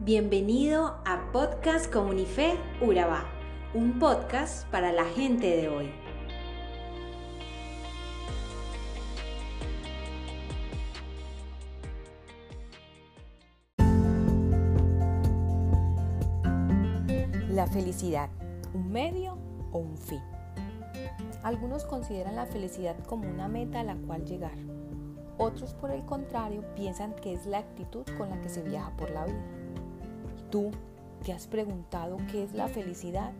Bienvenido a Podcast Comunife Urabá, un podcast para la gente de hoy. La felicidad, ¿un medio o un fin? Algunos consideran la felicidad como una meta a la cual llegar. Otros, por el contrario, piensan que es la actitud con la que se viaja por la vida. ¿Tú te has preguntado qué es la felicidad?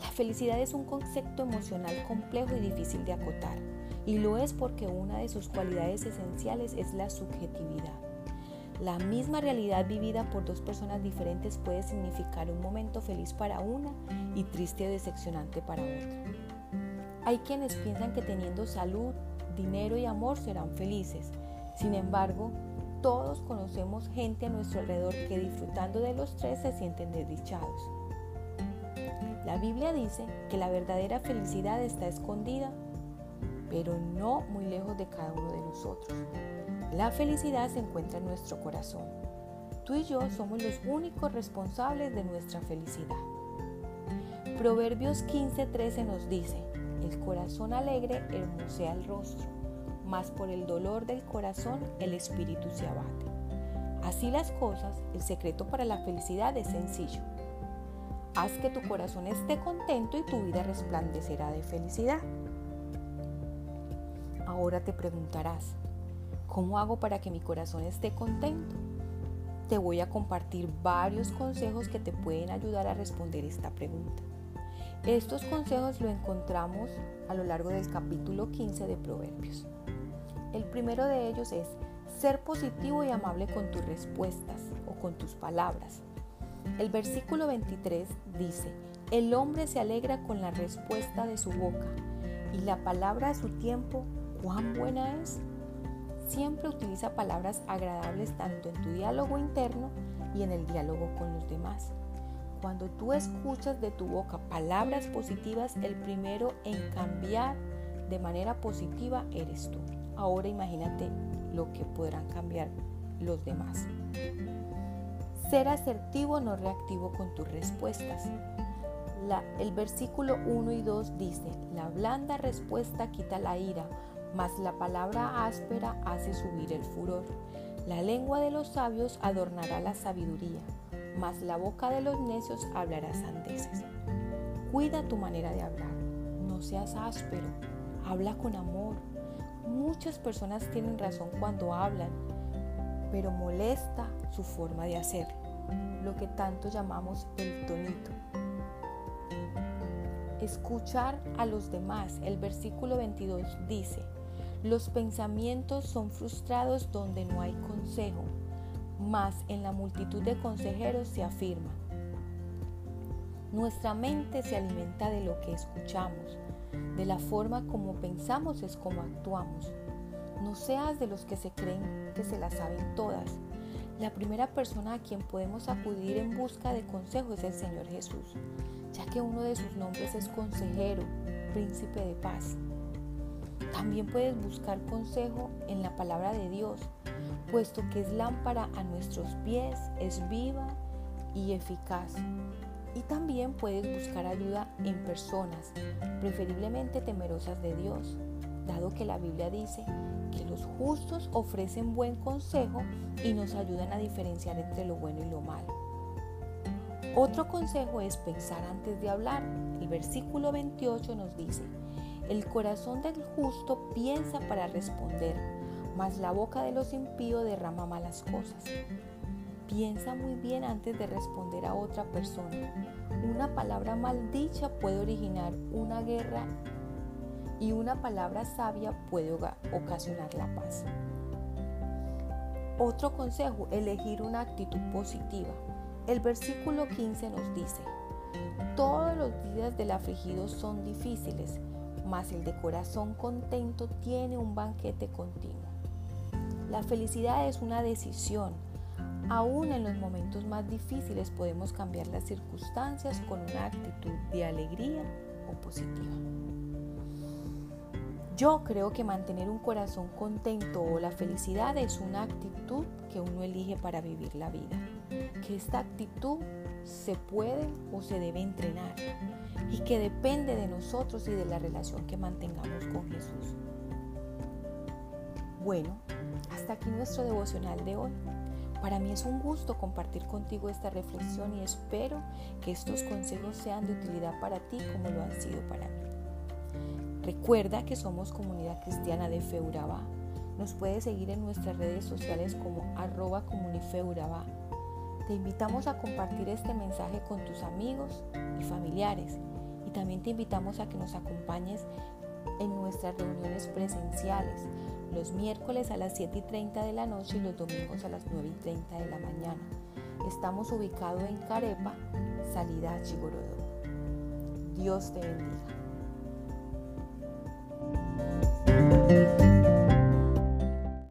La felicidad es un concepto emocional complejo y difícil de acotar, y lo es porque una de sus cualidades esenciales es la subjetividad. La misma realidad vivida por dos personas diferentes puede significar un momento feliz para una y triste o decepcionante para otra. Hay quienes piensan que teniendo salud, dinero y amor serán felices. Sin embargo, todos conocemos gente a nuestro alrededor que disfrutando de los tres se sienten desdichados. La Biblia dice que la verdadera felicidad está escondida, pero no muy lejos de cada uno de nosotros. La felicidad se encuentra en nuestro corazón. Tú y yo somos los únicos responsables de nuestra felicidad. Proverbios 15:13 nos dice, el corazón alegre hermosea el rostro mas por el dolor del corazón el espíritu se abate. Así las cosas, el secreto para la felicidad es sencillo. Haz que tu corazón esté contento y tu vida resplandecerá de felicidad. Ahora te preguntarás, ¿cómo hago para que mi corazón esté contento? Te voy a compartir varios consejos que te pueden ayudar a responder esta pregunta. Estos consejos lo encontramos a lo largo del capítulo 15 de Proverbios. El primero de ellos es ser positivo y amable con tus respuestas o con tus palabras. El versículo 23 dice, el hombre se alegra con la respuesta de su boca y la palabra de su tiempo, cuán buena es. Siempre utiliza palabras agradables tanto en tu diálogo interno y en el diálogo con los demás. Cuando tú escuchas de tu boca palabras positivas, el primero en cambiar de manera positiva eres tú. Ahora imagínate lo que podrán cambiar los demás. Ser asertivo, no reactivo con tus respuestas. el versículo 1 y 2 dice, la blanda respuesta quita la ira, mas la palabra áspera hace subir el furor. La lengua de los sabios adornará la sabiduría, mas la boca de los necios hablará sandeces. Cuida tu manera de hablar, no seas áspero, habla con amor, Muchas personas tienen razón cuando hablan, pero molesta su forma de hacer, lo que tanto llamamos el tonito. Escuchar a los demás. El versículo 22 dice, los pensamientos son frustrados donde no hay consejo, mas en la multitud de consejeros se afirma. Nuestra mente se alimenta de lo que escuchamos, de la forma como pensamos es como actuamos. No seas de los que se creen que se la saben todas. La primera persona a quien podemos acudir en busca de consejo es el Señor Jesús, ya que uno de sus nombres es consejero, príncipe de paz. También puedes buscar consejo en la palabra de Dios, puesto que es lámpara a nuestros pies, es viva y eficaz. Y también puedes buscar ayuda en personas, preferiblemente temerosas de Dios, dado que la Biblia dice que los justos ofrecen buen consejo y nos ayudan a diferenciar entre lo bueno y lo malo. Otro consejo es pensar antes de hablar. El versículo 28 nos dice, el corazón del justo piensa para responder, mas la boca de los impíos derrama malas cosas. Piensa muy bien antes de responder a otra persona. Una palabra maldicha puede originar una guerra y una palabra sabia puede ocasionar la paz. Otro consejo, elegir una actitud positiva. El versículo 15 nos dice, todos los días del afligido son difíciles, mas el de corazón contento tiene un banquete continuo. La felicidad es una decisión, Aún en los momentos más difíciles podemos cambiar las circunstancias con una actitud de alegría o positiva. Yo creo que mantener un corazón contento o la felicidad es una actitud que uno elige para vivir la vida. que esta actitud se puede o se debe entrenar y que depende de nosotros y de la relación que mantengamos con Jesús. Bueno, hasta aquí nuestro devocional de hoy. Para mí es un gusto compartir contigo esta reflexión y espero que estos consejos sean de utilidad para ti como lo han sido para mí. Recuerda que somos comunidad cristiana de Feuraba. Nos puedes seguir en nuestras redes sociales como arroba comunifeuraba. Te invitamos a compartir este mensaje con tus amigos y familiares y también te invitamos a que nos acompañes en nuestras reuniones presenciales los miércoles a las 7 y 30 de la noche y los domingos a las 9 y 30 de la mañana. Estamos ubicados en Carepa, salida a Chigorodó. Dios te bendiga.